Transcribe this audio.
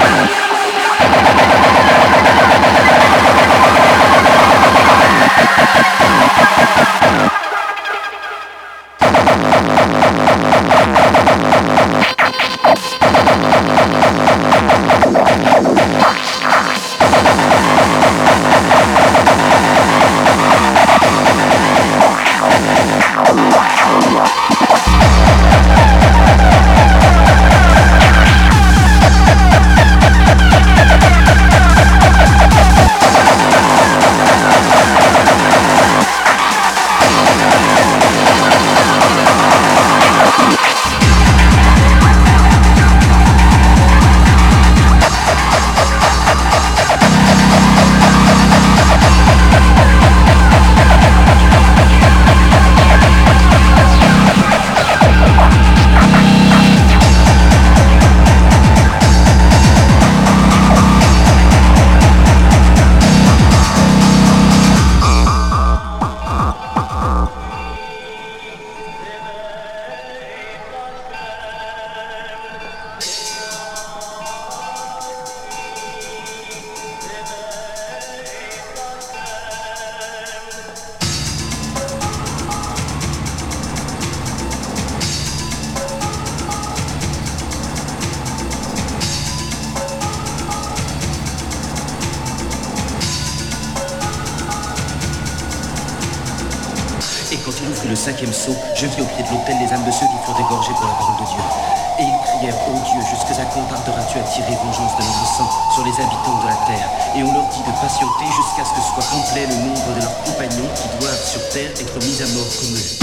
Yeah! Cinquième saut, je vis au pied de l'autel les âmes de ceux qui furent dégorgés pour la parole de Dieu. Et ils crièrent, Ô Dieu, jusqu'à quand tarderas-tu à tirer vengeance de notre sang sur les habitants de la terre? Et on leur dit de patienter jusqu'à ce que soit complet le nombre de leurs compagnons qui doivent sur terre être mis à mort comme eux.